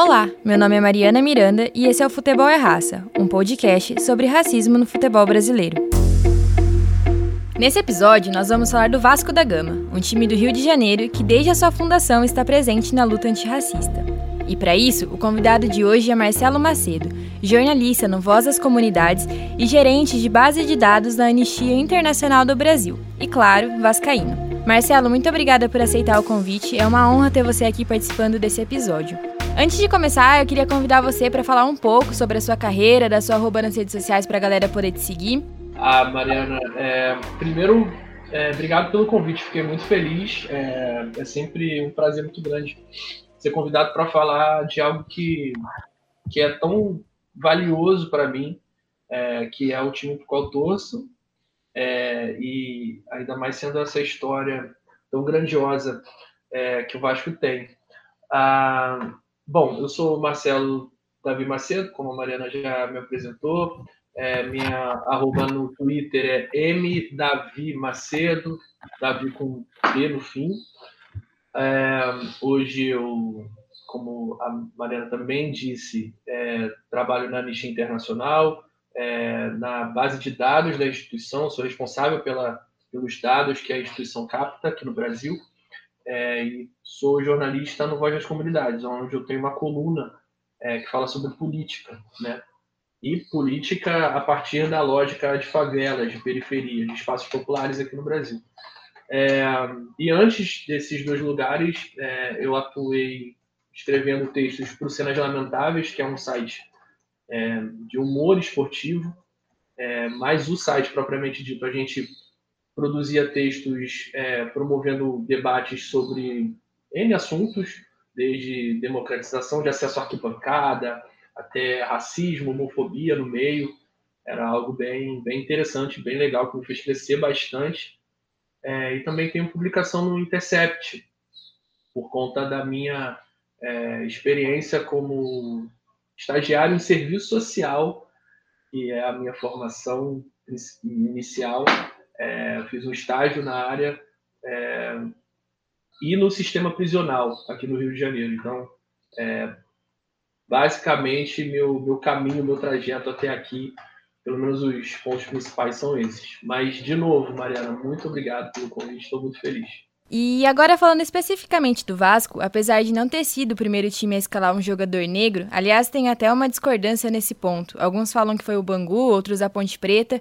Olá, meu nome é Mariana Miranda e esse é o Futebol é Raça, um podcast sobre racismo no futebol brasileiro. Nesse episódio, nós vamos falar do Vasco da Gama, um time do Rio de Janeiro que desde a sua fundação está presente na luta antirracista. E para isso, o convidado de hoje é Marcelo Macedo, jornalista no Voz das Comunidades e gerente de base de dados da Anistia Internacional do Brasil. E claro, vascaíno. Marcelo, muito obrigada por aceitar o convite. É uma honra ter você aqui participando desse episódio. Antes de começar, eu queria convidar você para falar um pouco sobre a sua carreira, da sua arroba nas redes sociais para a galera poder te seguir. Ah, Mariana, é, primeiro, é, obrigado pelo convite, fiquei muito feliz. É, é sempre um prazer muito grande ser convidado para falar de algo que, que é tão valioso para mim, é, que é o time para o qual torço, é, e ainda mais sendo essa história tão grandiosa é, que o Vasco tem. Ah, bom, eu sou Marcelo Davi Macedo, como a Mariana já me apresentou. É, minha arroba no Twitter é mdavimacedo, Davi com D no fim. É, hoje eu, como a Mariana também disse, é, trabalho na Anistia Internacional, é, na base de dados da instituição, sou responsável pela, pelos dados que a instituição capta aqui no Brasil, é, e sou jornalista no Voz das Comunidades, onde eu tenho uma coluna é, que fala sobre política, né? E política a partir da lógica de favelas, de periferias, de espaços populares aqui no Brasil. É, e antes desses dois lugares, é, eu atuei escrevendo textos para o Cenas Lamentáveis, que é um site é, de humor esportivo, é, mas o site propriamente dito, a gente produzia textos é, promovendo debates sobre N assuntos, desde democratização de acesso à arquibancada, até racismo, homofobia no meio. Era algo bem, bem interessante, bem legal, que me fez crescer bastante. É, e também tenho publicação no Intercept, por conta da minha é, experiência como estagiário em serviço social, que é a minha formação inicial. É, fiz um estágio na área é, e no sistema prisional aqui no Rio de Janeiro. Então, é, basicamente, meu, meu caminho, meu trajeto até aqui pelo menos os pontos principais são esses. Mas, de novo, Mariana, muito obrigado pelo convite, estou muito feliz. E agora falando especificamente do Vasco, apesar de não ter sido o primeiro time a escalar um jogador negro, aliás, tem até uma discordância nesse ponto. Alguns falam que foi o Bangu, outros a Ponte Preta,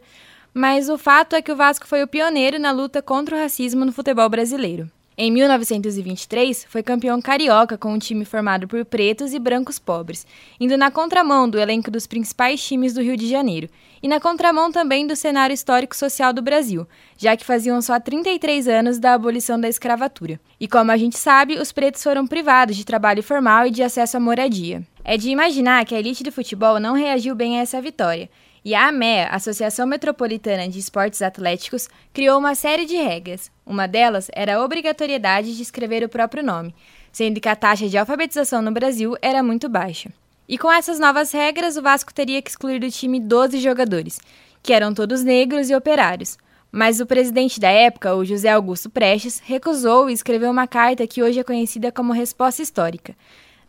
mas o fato é que o Vasco foi o pioneiro na luta contra o racismo no futebol brasileiro. Em 1923, foi campeão carioca com um time formado por pretos e brancos pobres, indo na contramão do elenco dos principais times do Rio de Janeiro, e na contramão também do cenário histórico-social do Brasil, já que faziam só 33 anos da abolição da escravatura. E como a gente sabe, os pretos foram privados de trabalho formal e de acesso à moradia. É de imaginar que a elite do futebol não reagiu bem a essa vitória, e a AMEA, Associação Metropolitana de Esportes Atléticos, criou uma série de regras. Uma delas era a obrigatoriedade de escrever o próprio nome, sendo que a taxa de alfabetização no Brasil era muito baixa. E com essas novas regras, o Vasco teria que excluir do time 12 jogadores, que eram todos negros e operários. Mas o presidente da época, o José Augusto Prestes, recusou e escreveu uma carta que hoje é conhecida como Resposta Histórica,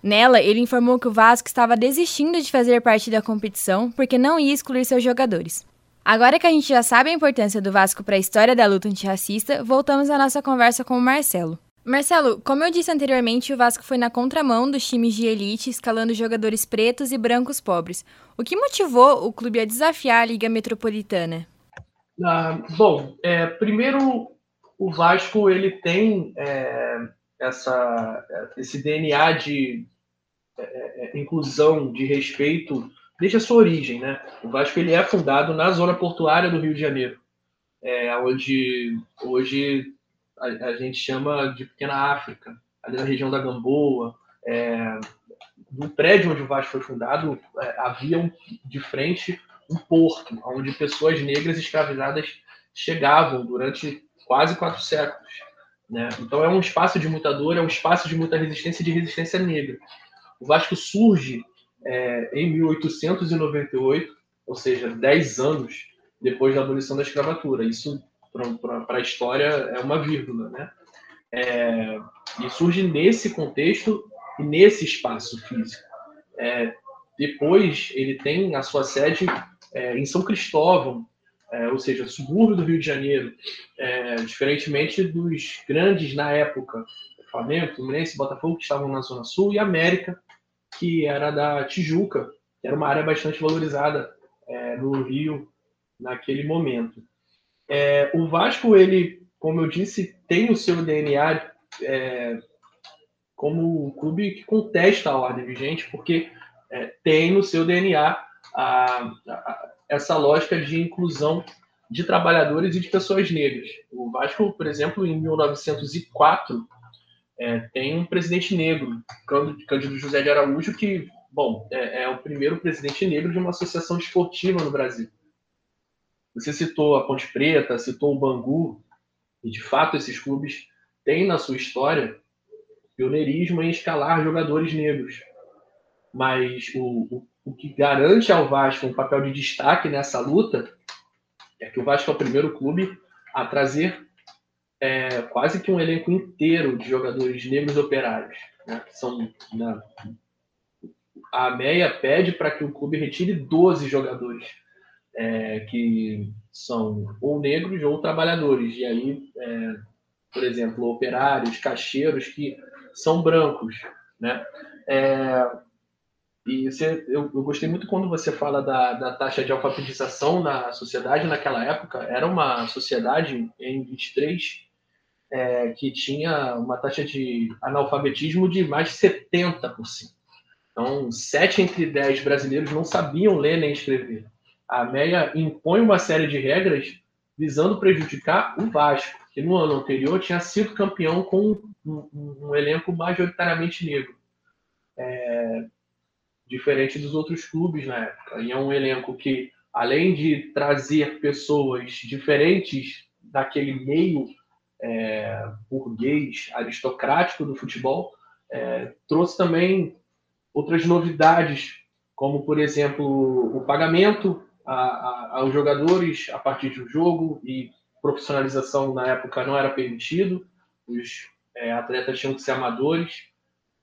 Nela, ele informou que o Vasco estava desistindo de fazer parte da competição porque não ia excluir seus jogadores. Agora que a gente já sabe a importância do Vasco para a história da luta antirracista, voltamos à nossa conversa com o Marcelo. Marcelo, como eu disse anteriormente, o Vasco foi na contramão dos times de elite, escalando jogadores pretos e brancos pobres. O que motivou o clube a desafiar a Liga Metropolitana? Ah, bom, é, primeiro o Vasco ele tem é, essa, esse DNA de é, é, é, inclusão, de respeito, desde a sua origem. Né? O Vasco ele é fundado na zona portuária do Rio de Janeiro, é, onde hoje a, a, gente chama de Pequena África, ali na região da Gamboa. É, no prédio onde o Vasco foi fundado, é, havia um, de frente um porto, onde pessoas negras escravizadas chegavam durante quase quatro séculos. Né? Então é um espaço de muita dor, é um espaço de muita resistência e de resistência negra. O Vasco surge é, em 1898, ou seja, 10 anos depois da abolição da escravatura. Isso, para a história, é uma vírgula. Né? É, e surge nesse contexto e nesse espaço físico. é, depois ele tem a sua sede é, em São Cristóvão, é, ou seja, subúrbio do Rio de Janeiro, é, diferentemente dos grandes na época, Flamengo, Fluminense, Botafogo, que estavam na Zona Sul, e América, que era da Tijuca, que era uma área bastante valorizada é, no Rio naquele momento. É, o Vasco, ele, como eu disse, tem o seu DNA é, como um clube que contesta a ordem vigente, porque é, tem no seu DNA a, a, essa lógica de inclusão de trabalhadores e de pessoas negras. O Vasco, por exemplo, em 1904, é, tem um presidente negro, Cândido José de Araújo, que, bom, é, é, o primeiro presidente negro de uma associação esportiva no Brasil. Você citou a Ponte Preta, citou o Bangu, e de fato esses clubes têm na sua história pioneirismo em escalar jogadores negros. Mas o, o, o que garante ao Vasco um papel de destaque nessa luta é que o Vasco é o primeiro clube a trazer é, quase que um elenco inteiro de jogadores negros operários. Né? São, né? A MEIA pede para que o clube retire 12 jogadores é, que são ou negros ou trabalhadores. E aí, é, por exemplo, operários, caixeiros que são brancos. Né? É, e você, eu, eu, gostei muito quando você fala da, da taxa de alfabetização na sociedade naquela época. Era uma sociedade em 23 é, que tinha uma taxa de analfabetismo de mais de 70%. Então, 7 entre 10 brasileiros não sabiam ler nem escrever. A MEIA impõe uma série de regras visando prejudicar o Vasco, que no ano anterior tinha sido campeão com um, um, um elenco majoritariamente negro. É, diferente dos outros clubes na época. E é um elenco que, além de trazer pessoas diferentes daquele meio é, burguês, aristocrático do futebol, é, trouxe também outras novidades, como, por exemplo, o pagamento a, a, aos jogadores a partir do jogo e profissionalização na época não era permitido, os é, atletas tinham que ser amadores,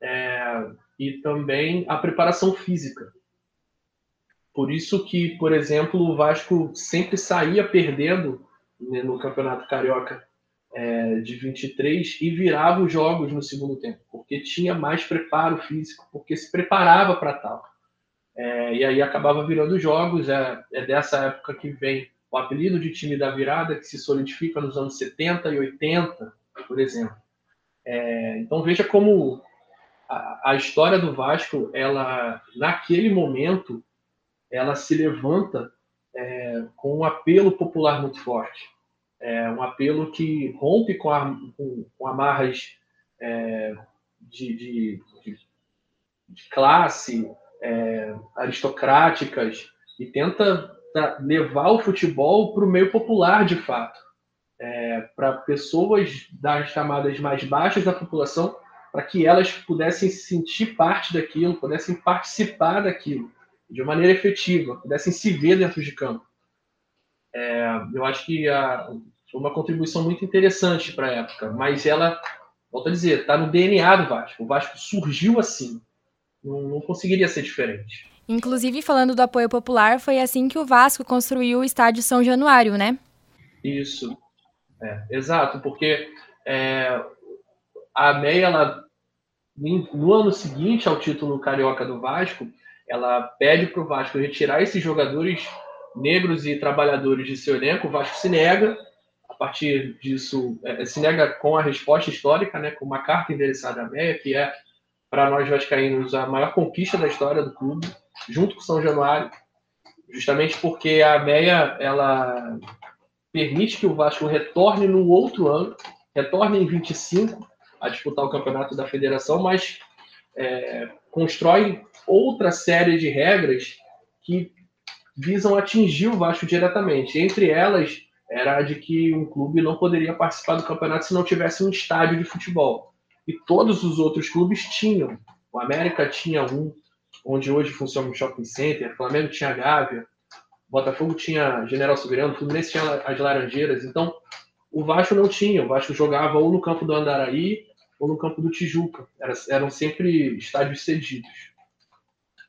é, e também a preparação física. Por isso que, por exemplo, o Vasco sempre saía perdendo né, no Campeonato Carioca é, de 23 e virava os jogos no segundo tempo, porque tinha mais preparo físico, porque se preparava para tal. É, e aí acabava virando jogos. É, é, dessa época que vem o apelido de time da virada, que se solidifica nos anos 70 e 80, por exemplo. É, então veja como a, a, história do Vasco, ela naquele momento, ela se levanta é, com um apelo popular muito forte. É um apelo que rompe com, a, com, com amarras é, de, de, de, de, classe é, aristocráticas e tenta levar o futebol para o meio popular de fato, é, para pessoas das camadas mais baixas da população, para que elas pudessem se sentir parte daquilo, pudessem participar daquilo de maneira efetiva, pudessem se ver dentro de campo. É, eu acho que a, foi uma contribuição muito interessante para a época, mas ela, volto a dizer, está no DNA do Vasco. O Vasco surgiu assim, não, não conseguiria ser diferente. Inclusive, falando do apoio popular, foi assim que o Vasco construiu o estádio São Januário, né? Isso, é, exato, porque é, a MEIA, ela, no ano seguinte ao título carioca do Vasco, ela pede para o Vasco retirar esses jogadores negros e trabalhadores de seu elenco. O Vasco se nega, a partir disso, é, se nega com a resposta histórica, né, com uma carta endereçada à Meia, que é, para nós vascaínos, a maior conquista da história do clube, junto com São Januário, justamente porque a Meia ela permite que o Vasco retorne no outro ano, retorne em 25 a disputar o campeonato da federação, mas é, constrói outra série de regras que visam atingir o Vasco diretamente. Entre elas, era a de que um clube não poderia participar do campeonato se não tivesse um estádio de futebol. E todos os outros clubes tinham. O América tinha um, onde hoje funciona um shopping center, o Flamengo tinha a Gávea, Botafogo tinha General Soberano, o Fluminense tinha as Laranjeiras. Então, o Vasco não tinha. O Vasco jogava ou no campo do Andaraí ou no campo do Tijuca. eram sempre estádios cedidos.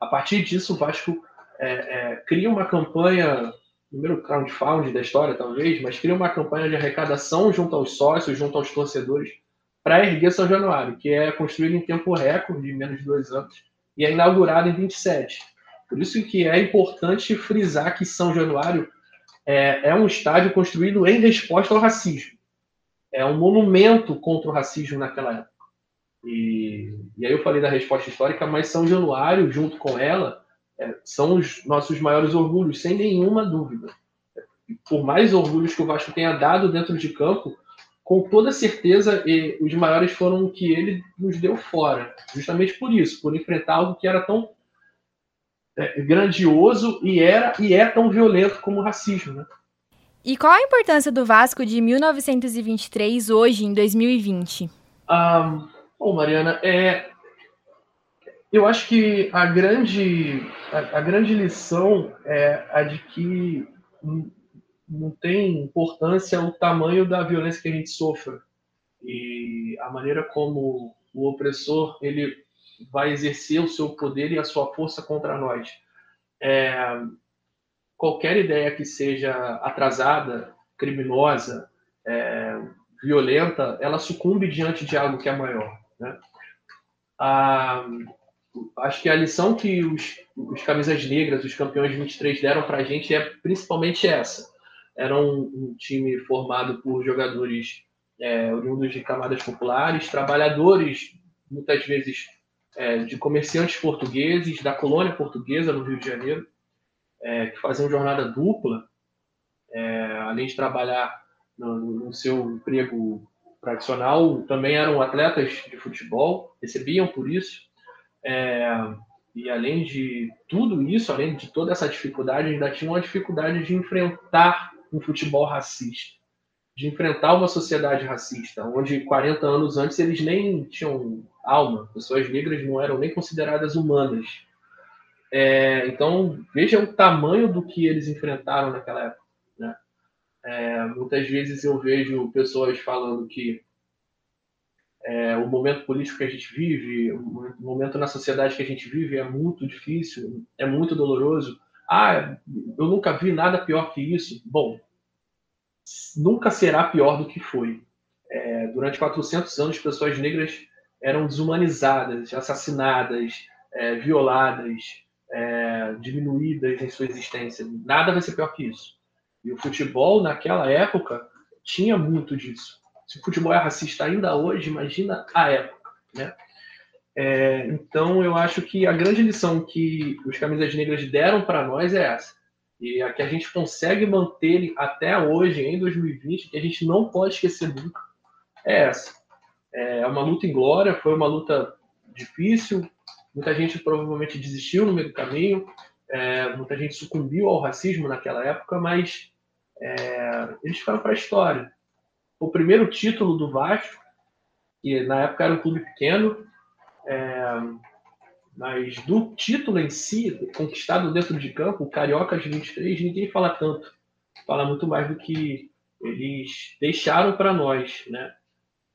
a partir disso, o Vasco é, é, cria uma campanha, primeiro crowdfunding da história, talvez, mas cria uma campanha de arrecadação junto aos sócios, junto aos torcedores, para erguer São Januário, que é construído em tempo recorde, de menos de dois anos, e é inaugurado em 27. Por isso que é importante frisar que São Januário é, é um estádio construído em resposta ao racismo. É um monumento contra o racismo naquela época. E, e aí eu falei da resposta histórica, mas São Januário, junto com ela, é, são os nossos maiores orgulhos, sem nenhuma dúvida. Por mais orgulhos que o Vasco tenha dado dentro de campo, com toda certeza, os maiores foram o que ele nos deu fora. Justamente por isso, por enfrentar algo que era tão é, grandioso e era e é tão violento como o racismo, né? E qual a importância do Vasco de 1923 hoje, em 2020? Um, bom, Mariana, é, eu acho que a grande, a, a grande lição é a de que não tem importância o tamanho da violência que a gente sofre e a maneira como o opressor ele vai exercer o seu poder e a sua força contra nós. É, qualquer ideia que seja atrasada, criminosa, é, violenta, ela sucumbe diante de algo que é maior. Né? A, acho que a lição que os, os camisas negras, os campeões 23 deram para a gente é principalmente essa. Era um, um time formado por jogadores é, oriundos de camadas populares, trabalhadores, muitas vezes é, de comerciantes portugueses da colônia portuguesa no Rio de Janeiro, é, que faziam jornada dupla, é, além de trabalhar no, no, seu emprego tradicional, também eram atletas de futebol, recebiam por isso. É, e além de tudo isso, além de toda essa dificuldade, ainda tinham a dificuldade de enfrentar um futebol racista de enfrentar uma sociedade racista, onde 40 anos antes eles nem tinham alma, pessoas negras não eram nem consideradas humanas. É, então, veja o tamanho do que eles enfrentaram naquela época. Né? É, muitas vezes eu vejo pessoas falando que é, o momento político que a gente vive, o momento na sociedade que a gente vive é muito difícil, é muito doloroso. Ah, eu nunca vi nada pior que isso. Bom, nunca será pior do que foi. É, durante 400 anos, pessoas negras eram desumanizadas, assassinadas, é, violadas, é, diminuídas em sua existência. Nada vai ser pior que isso. E o futebol, naquela época, tinha muito disso. Se o futebol é racista ainda hoje, imagina a época. Né? É, então, eu acho que a grande lição que os camisas negras deram para nós é essa e a que a gente consegue manter até hoje, em 2020, que a gente não pode esquecer nunca, é essa. É uma luta em glória, foi uma luta difícil, muita gente provavelmente desistiu no meio do caminho, é, muita gente sucumbiu ao racismo naquela época, mas é, eles ficaram para a história. O primeiro título do Vasco, que na época era um clube pequeno, é, mas do título em si, conquistado dentro de campo, o de 23, ninguém fala tanto. Fala muito mais do que eles deixaram para nós, né?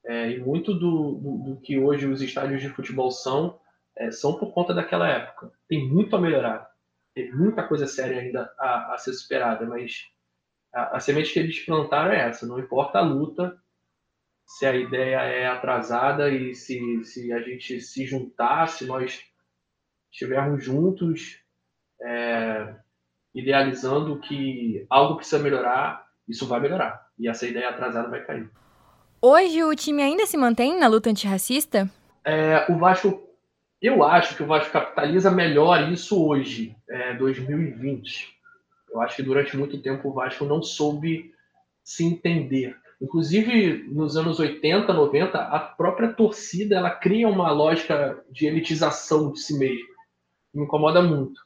É, e muito do, do, do, que hoje os estádios de futebol são, é, são por conta daquela época. Tem muito a melhorar. Tem muita coisa séria ainda a, a ser superada, mas a, a semente que eles plantaram é essa. Não importa a luta, se a ideia é atrasada e se, se a gente se juntar, se nós estivermos juntos, é, idealizando que algo precisa melhorar, isso vai melhorar. E essa ideia atrasada vai cair. Hoje o time ainda se mantém na luta antirracista? É, o Vasco, eu acho que o Vasco capitaliza melhor isso hoje, é, 2020. Eu acho que durante muito tempo o Vasco não soube se entender. Inclusive, nos anos 80, 90, a própria torcida ela cria uma lógica de elitização de si mesma me incomoda muito.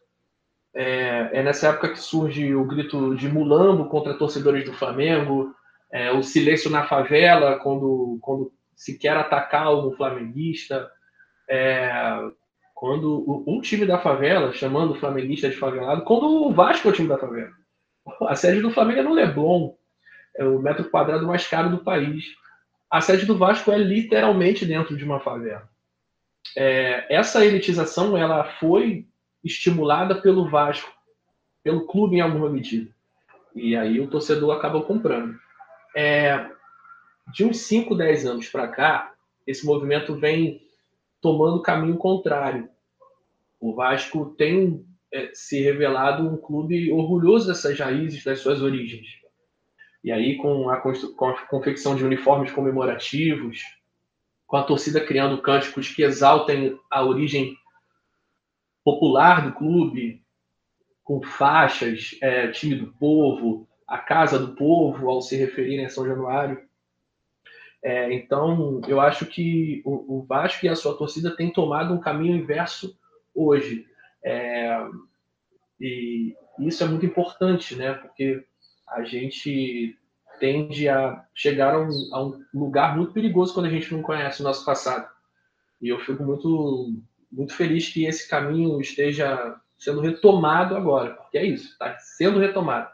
É, é, nessa época que surge o grito de mulambo contra torcedores do Flamengo, é, o silêncio na favela quando, quando se quer atacar um flamenguista, é, quando um time da favela, chamando o flamenguista de favelado, quando o Vasco é o time da favela. A sede do Flamengo é no Leblon, é o metro quadrado mais caro do país. A sede do Vasco é literalmente dentro de uma favela é, essa elitização ela foi estimulada pelo Vasco, pelo clube em alguma medida. E aí o torcedor acaba comprando. É, de uns 5, 10 anos para cá, esse movimento vem tomando caminho contrário. O Vasco tem é, se revelado um clube orgulhoso dessas raízes, das suas origens. E aí, com a, com a confecção de uniformes comemorativos, com a torcida criando cânticos que exaltem a origem popular do clube, com faixas, é, time do povo, a casa do povo, ao se referirem a São Januário. É, então, eu acho que o, o, Vasco e a sua torcida têm tomado um caminho inverso hoje. É, e isso é muito importante, né? Porque a gente tende a chegar a um, a um, lugar muito perigoso quando a gente não conhece o nosso passado. E eu fico muito, muito feliz que esse caminho esteja sendo retomado agora, porque é isso, está sendo retomado.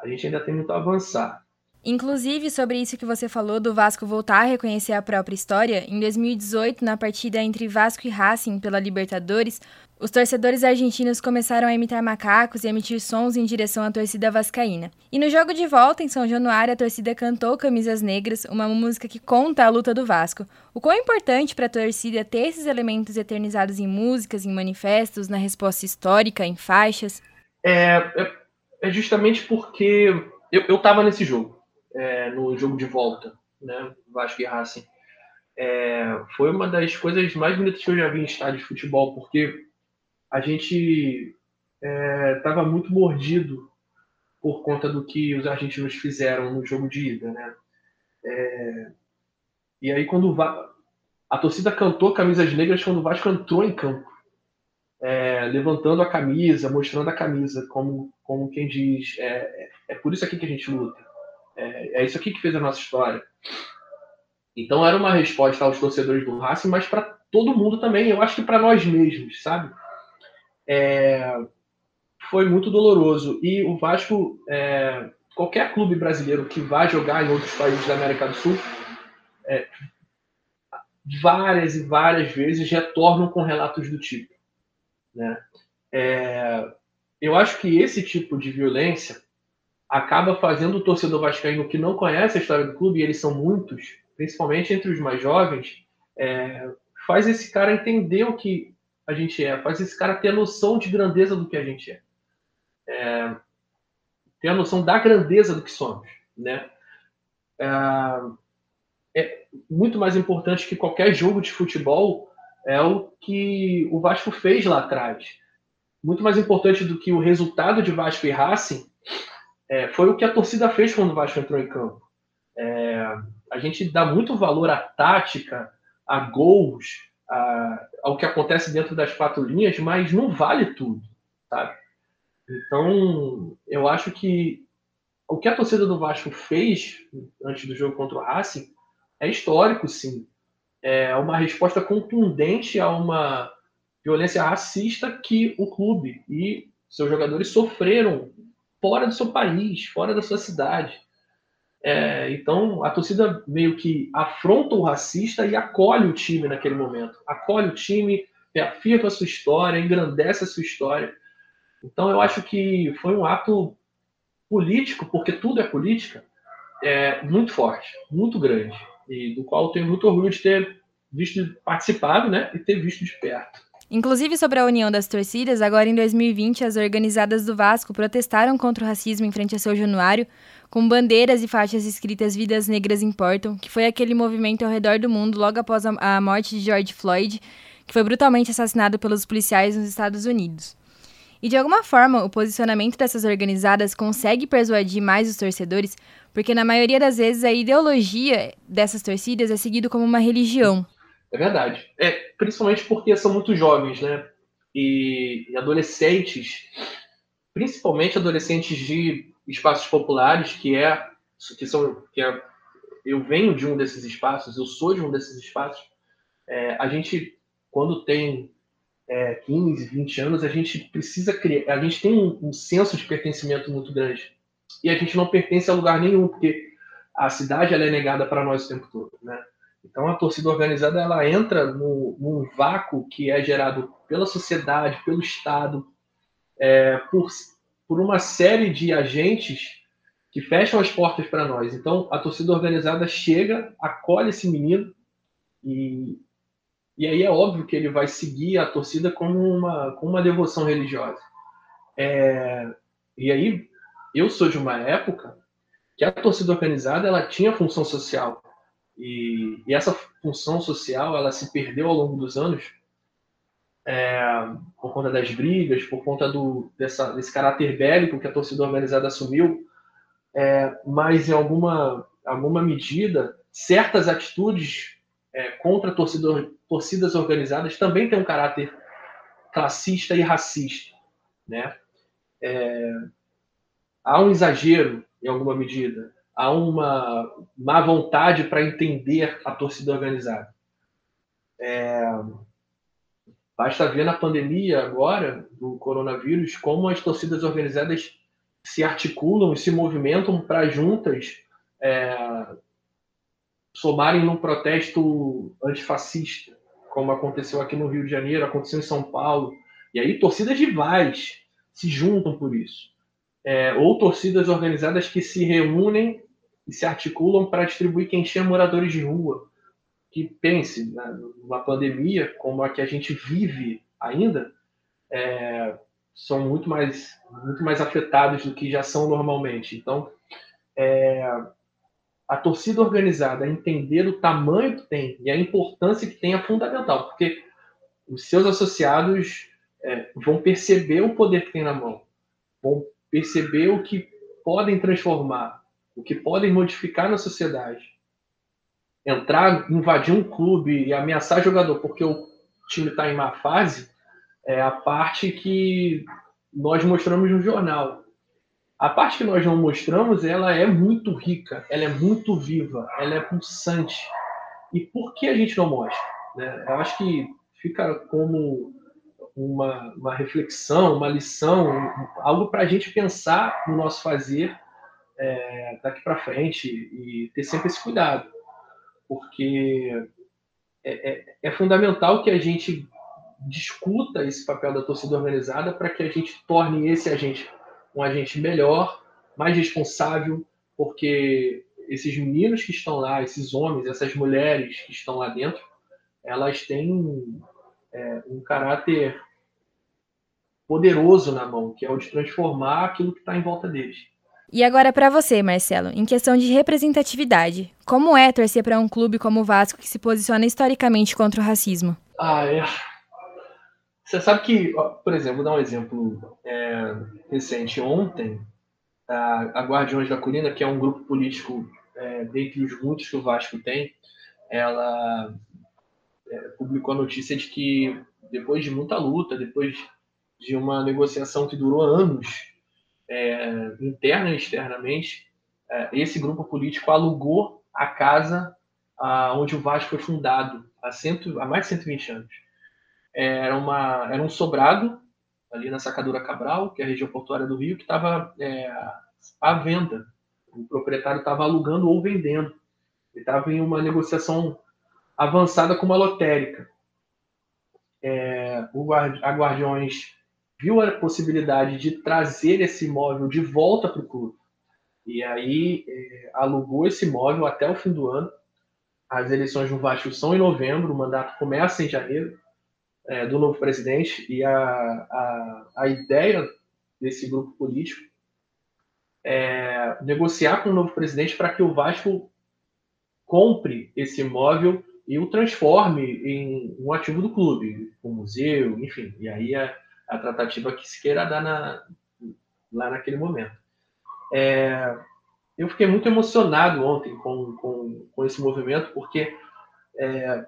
A gente ainda tem muito a avançar. Inclusive, sobre isso que você falou do Vasco voltar a reconhecer a própria história, em 2018, na partida entre Vasco e Racing pela Libertadores, os torcedores argentinos começaram a imitar macacos e emitir sons em direção à torcida vascaína. E no jogo de volta, em São Januário, a torcida cantou Camisas Negras, uma música que conta a luta do Vasco. O quão importante para a torcida ter esses elementos eternizados em músicas, em manifestos, na resposta histórica, em faixas? É, é, é justamente porque eu estava nesse jogo, é, no jogo de volta, né, Vasco e Racing. É, foi uma das coisas mais bonitas que eu já vi em estádio de futebol, porque a gente estava é, muito mordido por conta do que os argentinos fizeram no jogo de ida, né? É, e aí quando Va... a torcida cantou camisas negras quando o Vasco entrou em campo, é, levantando a camisa, mostrando a camisa, como, como quem diz, é, é, é por isso aqui que a gente luta, é, é isso aqui que fez a nossa história. Então era uma resposta aos torcedores do Racing, mas para todo mundo também, eu acho que para nós mesmos, sabe? é, foi muito doloroso. E o Vasco, é, qualquer clube brasileiro que vá jogar em outros países da América do Sul, é, várias e várias vezes retornam com relatos do tipo. Né? É, eu acho que esse tipo de violência acaba fazendo o torcedor vascaíno que não conhece a história do clube, e eles são muitos, principalmente entre os mais jovens, é, faz esse cara entender o que a gente é, faz esse cara ter a noção de grandeza do que a gente é. é ter a noção da grandeza do que somos, né? É, é muito mais importante que qualquer jogo de futebol é o que o Vasco fez lá atrás. Muito mais importante do que o resultado de Vasco e Racing é, foi o que a torcida fez quando o Vasco entrou em campo. É, a gente dá muito valor à tática, a gols, a, ao que acontece dentro das quatro linhas, mas não vale tudo, sabe? Então, eu acho que o que a torcida do Vasco fez antes do jogo contra o Racing é histórico, sim. É uma resposta contundente a uma violência racista que o clube e seus jogadores sofreram fora do seu país, fora da sua cidade. É, então a torcida meio que afronta o racista e acolhe o time naquele momento. Acolhe o time, reafirma a sua história, engrandece a sua história. Então eu acho que foi um ato político, porque tudo é política, é, muito forte, muito grande. E do qual tenho muito orgulho de ter visto participado né, e ter visto de perto. Inclusive sobre a união das torcidas, agora em 2020, as organizadas do Vasco protestaram contra o racismo em frente a São Januário, com bandeiras e faixas escritas Vidas Negras Importam, que foi aquele movimento ao redor do mundo logo após a morte de George Floyd, que foi brutalmente assassinado pelos policiais nos Estados Unidos. E de alguma forma, o posicionamento dessas organizadas consegue persuadir mais os torcedores, porque na maioria das vezes a ideologia dessas torcidas é seguido como uma religião. É verdade. É, principalmente porque são muito jovens, né? E, e adolescentes, principalmente adolescentes de espaços populares, que é que são que é, eu venho de um desses espaços, eu sou de um desses espaços. É, a gente quando tem é, 15, 20 anos, a gente precisa criar, a gente tem um, um, senso de pertencimento muito grande. E a gente não pertence a lugar nenhum, porque a cidade ela é negada para nós o tempo todo, né? Então a torcida organizada ela entra no, num vácuo que é gerado pela sociedade, pelo Estado, é, por, por uma série de agentes que fecham as portas para nós. Então a torcida organizada chega, acolhe esse menino e, e aí é óbvio que ele vai seguir a torcida como uma, como uma devoção religiosa. É, e aí eu sou de uma época que a torcida organizada ela tinha função social e, e essa função social ela se perdeu ao longo dos anos é, por conta das brigas, por conta do, dessa, desse caráter bélico que a torcida organizada assumiu, é, mas em alguma, alguma medida, certas atitudes é, contra torcida, torcidas organizadas também têm um caráter classista e racista. Né? É, há um exagero em alguma medida, há uma má vontade para entender a torcida organizada. É, basta ver na pandemia agora do coronavírus como as torcidas organizadas se articulam e se movimentam para juntas é, somarem num protesto antifascista, como aconteceu aqui no Rio de Janeiro, aconteceu em São Paulo. E aí torcidas rivais se juntam por isso é, ou torcidas organizadas que se reúnem e se articulam para distribuir quem tinha moradores de rua. Que pense, né, numa pandemia como a que a gente vive ainda, é, são muito mais, muito mais afetados do que já são normalmente. Então, é, a torcida organizada entender o tamanho que tem e a importância que tem é fundamental, porque os seus associados é, vão perceber o poder que tem na mão, vão perceber o que podem transformar, o que podem modificar na sociedade. Entrar, invadir um clube e ameaçar jogador porque o time está em má fase é a parte que nós mostramos no jornal. A parte que nós não mostramos, ela é muito rica, ela é muito viva, ela é pulsante. E por que a gente não mostra? Né? Eu acho que fica como uma, uma reflexão, uma lição, algo para a gente pensar no nosso fazer é, daqui para frente e ter sempre esse cuidado, porque é, é, é, fundamental que a gente discuta esse papel da torcida organizada para que a gente torne esse agente um agente melhor, mais responsável, porque esses meninos que estão lá, esses homens, essas mulheres que estão lá dentro, elas têm é, um caráter poderoso na mão, que é o de transformar aquilo que está em volta deles. E agora para você, Marcelo, em questão de representatividade, como é torcer para um clube como o Vasco que se posiciona historicamente contra o racismo? Ah, é. Você sabe que, por exemplo, vou dar um exemplo é, recente. Ontem, a, a Guardiões da Colina, que é um grupo político é, dentre os muitos que o Vasco tem, ela é, publicou a notícia de que depois de muita luta, depois de uma negociação que durou anos, é, interna e externamente, é, esse grupo político alugou a casa a, onde o Vasco foi fundado há, cento, há mais de 120 anos. É, era, uma, era um sobrado ali na Sacadura Cabral, que é a região portuária do Rio, que estava é, à venda. O proprietário estava alugando ou vendendo. Ele estava em uma negociação avançada com uma lotérica. É, o, a Guardiões viu a possibilidade de trazer esse imóvel de volta para o clube. E aí é, alugou esse imóvel até o fim do ano. As eleições no Vasco são em novembro, o mandato começa em janeiro é, do novo presidente. E a, a, a ideia desse grupo político é negociar com o novo presidente para que o Vasco compre esse imóvel e o transforme em um ativo do clube, um museu, enfim. E aí a, a tratativa que se queira dar na, lá naquele momento. É, eu fiquei muito emocionado ontem com, com, com esse movimento, porque é,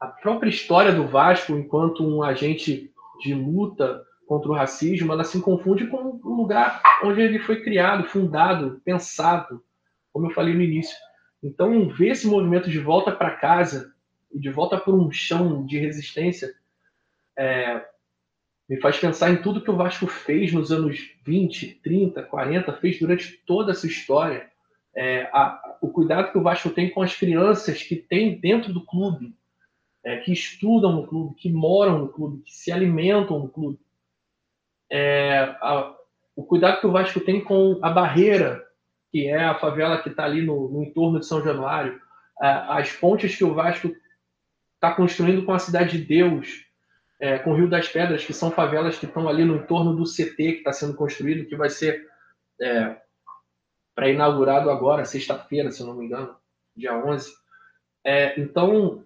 a própria história do Vasco, enquanto um agente de luta contra o racismo, ela se confunde com o lugar onde ele foi criado, fundado, pensado, como eu falei no início. Então, ver esse movimento de volta para casa, de volta por um chão de resistência, é, me faz pensar em tudo que o Vasco fez nos anos 20, 30, 40, fez durante toda essa história. É, a, o cuidado que o Vasco tem com as crianças que tem dentro do clube, é, que estudam no clube, que moram no clube, que se alimentam no clube. É, a, o cuidado que o Vasco tem com a barreira, que é a favela que está ali no, no, entorno de São Januário, a, as pontes que o Vasco está construindo com a Cidade de Deus, é, com o Rio das Pedras, que são favelas que estão ali no entorno do CT que está sendo construído, que vai ser é, para inaugurado agora, sexta-feira, se não me engano, dia 11. É, então,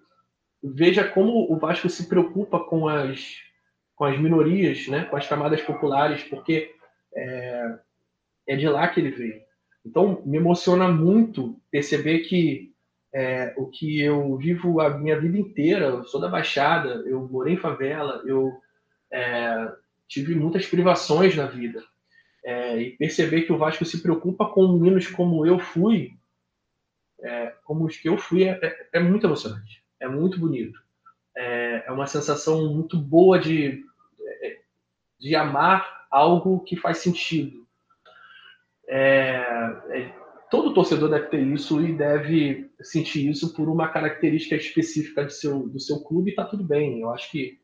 veja como o Vasco se preocupa com as, com as minorias, né, com as camadas populares, porque é, é de lá que ele veio. Então, me emociona muito perceber que é, o que eu vivo a minha vida inteira, eu sou da Baixada, eu morei em favela, eu é, tive muitas privações na vida. É, e perceber que o Vasco se preocupa com meninos como eu fui, é, como os que eu fui, é, é, é muito emocionante. É muito bonito. É, é, uma sensação muito boa de, de amar algo que faz sentido. Todo torcedor deve ter isso e deve sentir isso por uma característica específica do seu, do seu clube e está tudo bem. Eu acho que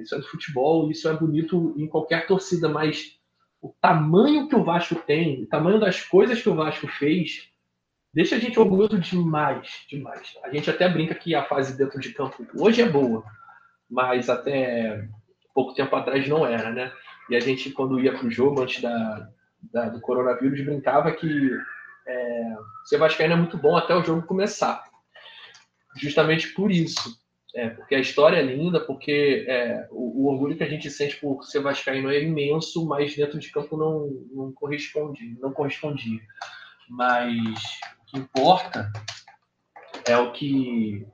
isso é do futebol, isso é bonito em qualquer torcida, mas o tamanho que o Vasco tem, o tamanho das coisas que o Vasco fez, deixa a gente orgulhoso demais, demais. A gente até brinca que a fase dentro de campo hoje é boa, mas até pouco tempo atrás não era, né? E a gente, quando ia para o jogo, antes da, da, do coronavírus, brincava que é, ser vascaíno é muito bom até o jogo começar. Justamente por isso. É, porque a história é linda, porque é, o, o, orgulho que a gente sente por ser vascaíno é imenso, mas dentro de campo não, não corresponde, não correspondia. Mas o que importa é o que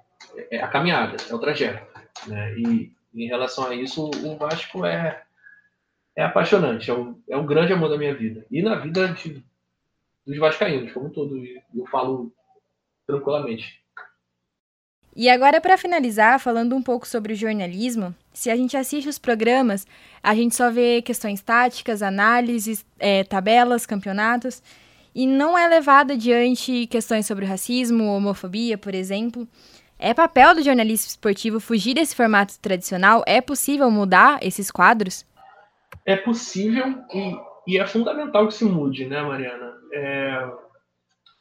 é a caminhada, é o trajeto. Né? E em relação a isso, o Vasco é, é apaixonante, é o, é o grande amor da minha vida. E na vida de, dos vascaínos, como todo, eu falo tranquilamente. E agora, para finalizar, falando um pouco sobre o jornalismo, se a gente assiste os programas, a gente só vê questões táticas, análises, é, tabelas, campeonatos, e não é levado adiante questões sobre racismo, homofobia, por exemplo. É papel do jornalista esportivo fugir desse formato tradicional? É possível mudar esses quadros? É possível e, e é fundamental que se mude, né, Mariana? É,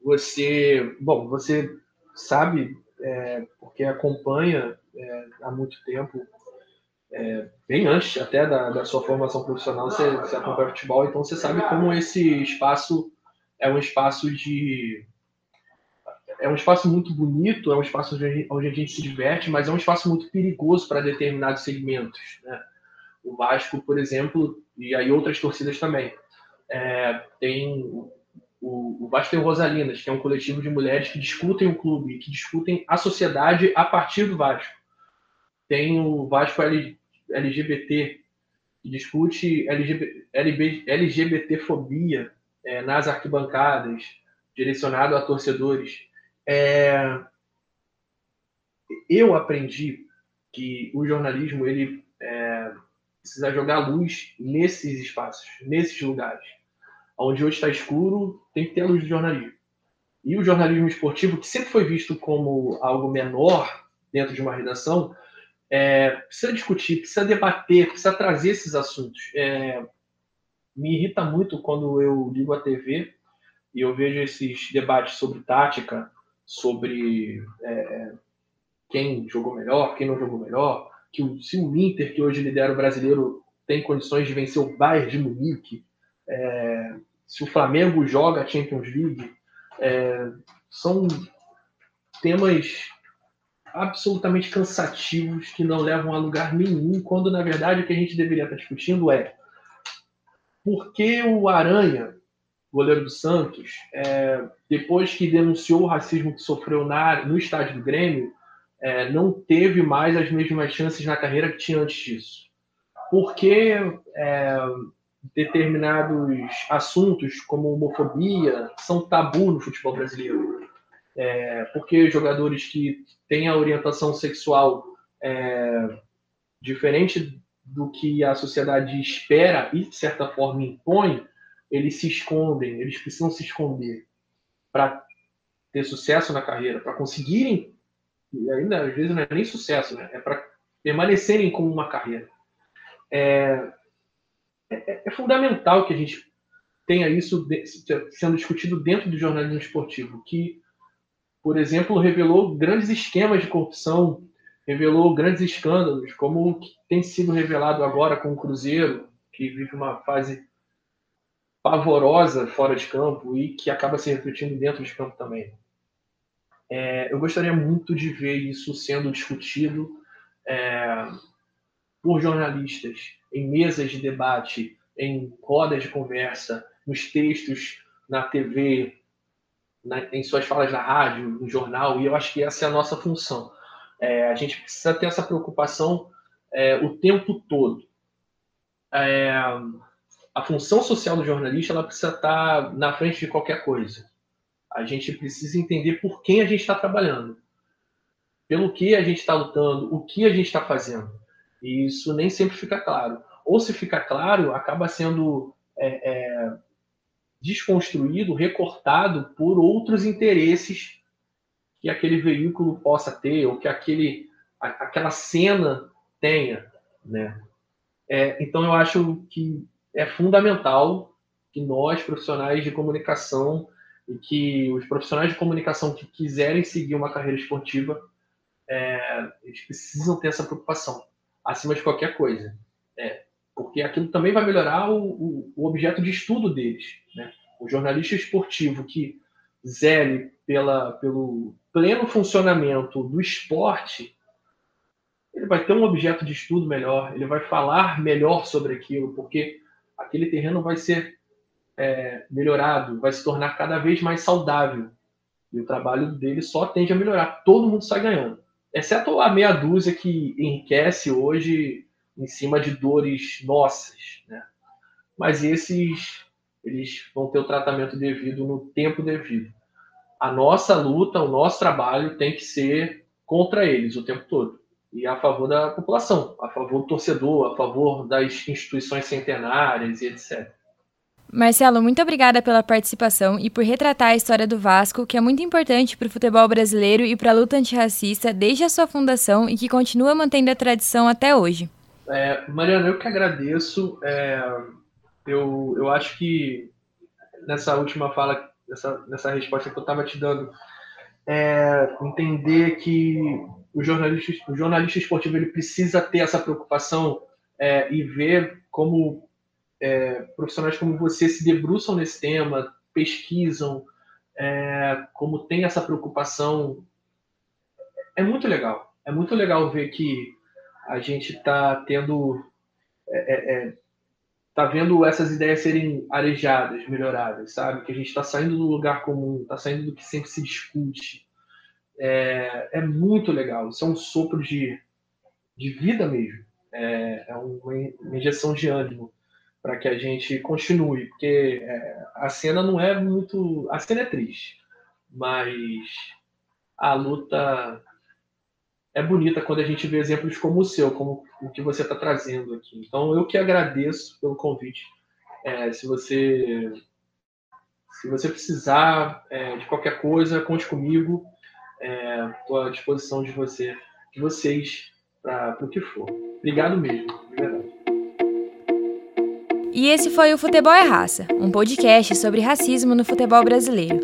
você, bom, você sabe é, porque acompanha é, há muito tempo, é, bem antes até da, da sua formação profissional, você, você acompanha futebol, então você sabe como esse espaço é um espaço de é um espaço muito bonito, é um espaço onde a gente se diverte, mas é um espaço muito perigoso para determinados segmentos. Né? O Vasco, por exemplo, e aí outras torcidas também, é, tem o, o o Rosalinas, que é um coletivo de mulheres que discutem o clube, que discutem a sociedade a partir do Vasco. Tem o Vasco LGBT, que discute LGBT, LGBTfobia é, nas arquibancadas, direcionado a torcedores. É, eu aprendi que o jornalismo ele é, precisa jogar luz nesses espaços, nesses lugares onde hoje está escuro, tem que ter a luz do jornalismo. E o jornalismo esportivo, que sempre foi visto como algo menor dentro de uma redação, é, precisa discutir, precisa debater, precisa trazer esses assuntos. É, me irrita muito quando eu ligo a TV e eu vejo esses debates sobre tática, sobre é, quem jogou melhor, quem não jogou melhor, que o, se o Inter, que hoje lidera o brasileiro, tem condições de vencer o Bayern de Munique, é, se o Flamengo joga a Champions League, é, são temas absolutamente cansativos que não levam a lugar nenhum, quando na verdade o que a gente deveria estar discutindo é por que o Aranha, goleiro do Santos, é, depois que denunciou o racismo que sofreu na, no estádio do Grêmio, é, não teve mais as mesmas chances na carreira que tinha antes disso? Por que é, determinados assuntos, como homofobia, são tabu no futebol brasileiro. É, porque jogadores que têm a orientação sexual é, diferente do que a sociedade espera e, de certa forma, impõe, eles se escondem, eles precisam se esconder para ter sucesso na carreira, para conseguirem, e ainda às vezes não é nem sucesso, né? é para permanecerem com uma carreira. É, é, é, fundamental que a gente tenha isso sendo discutido dentro do jornalismo esportivo, que, por exemplo, revelou grandes esquemas de corrupção, revelou grandes escândalos, como o que tem sido revelado agora com o Cruzeiro, que vive uma fase pavorosa fora de campo e que acaba se refletindo dentro de campo também. É, eu gostaria muito de ver isso sendo discutido é, por jornalistas em mesas de debate, em rodas de conversa, nos textos, na TV, na, em suas falas na rádio, no jornal, e eu acho que essa é a nossa função. É, a gente precisa ter essa preocupação é, o tempo todo. É, a função social do jornalista ela precisa estar na frente de qualquer coisa. A gente precisa entender por quem a gente está trabalhando, pelo que a gente está lutando, o que a gente está fazendo. E isso nem sempre fica claro. Ou se fica claro, acaba sendo é, é, desconstruído, recortado por outros interesses que aquele veículo possa ter, ou que aquele, aquela cena tenha. Né? É, então, eu acho que é fundamental que nós, profissionais de comunicação, e que os profissionais de comunicação que quiserem seguir uma carreira esportiva, é, eles precisam ter essa preocupação, acima de qualquer coisa. É, porque aquilo também vai melhorar o, o, o objeto de estudo deles. Né? O jornalista esportivo que zele pela, pelo pleno funcionamento do esporte, ele vai ter um objeto de estudo melhor, ele vai falar melhor sobre aquilo, porque aquele terreno vai ser é, melhorado, vai se tornar cada vez mais saudável. E o trabalho dele só tende a melhorar. Todo mundo sai ganhando. Exceto a meia dúzia que enriquece hoje em cima de dores nossas. Né? Mas esses eles vão ter o tratamento devido no tempo devido. A nossa luta, o nosso trabalho tem que ser contra eles o tempo todo e a favor da população, a favor do torcedor, a favor das instituições centenárias e etc. Marcelo, muito obrigada pela participação e por retratar a história do Vasco, que é muito importante para o futebol brasileiro e para a luta antirracista desde a sua fundação e que continua mantendo a tradição até hoje. É, Mariana, eu que agradeço. É, eu, eu acho que nessa última fala, nessa, nessa resposta que eu estava te dando, é, entender que o jornalista, o jornalista esportivo ele precisa ter essa preocupação é, e ver como é, profissionais como você se debruçam nesse tema, pesquisam, é, como tem essa preocupação. É muito legal. É muito legal ver que a gente está tendo. É, é, é, tá vendo essas ideias serem arejadas, melhoradas, sabe? Que a gente está saindo do lugar comum, está saindo do que sempre se discute é, é muito legal. Isso é um sopro de, de vida mesmo. É, é uma injeção de ânimo para que a gente continue, porque é, a cena não é muito. A cena é triste, mas a luta é bonita quando a gente vê exemplos como o seu, como o que você está trazendo aqui. Então, eu que agradeço pelo convite. É, se você se você precisar é, de qualquer coisa, conte comigo estou é, à disposição de você, de vocês, para o que for. Obrigado mesmo, verdade. E esse foi o Futebol é Raça, um podcast sobre racismo no futebol brasileiro.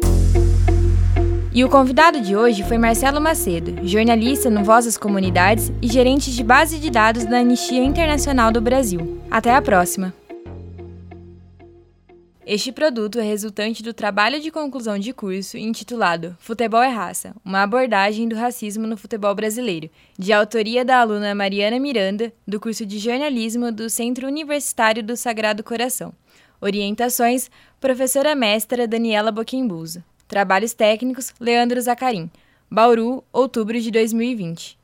E o convidado de hoje foi Marcelo Macedo, jornalista no Voz das Comunidades e gerente de base de dados da Anistia Internacional do Brasil. Até a próxima! Este produto é resultante do trabalho de conclusão de curso intitulado Futebol é Raça Uma abordagem do racismo no futebol brasileiro, de autoria da aluna Mariana Miranda, do curso de jornalismo do Centro Universitário do Sagrado Coração. Orientações: professora mestra Daniela Boquimbuso. Trabalhos técnicos: Leandro Zacarim. Bauru, outubro de 2020.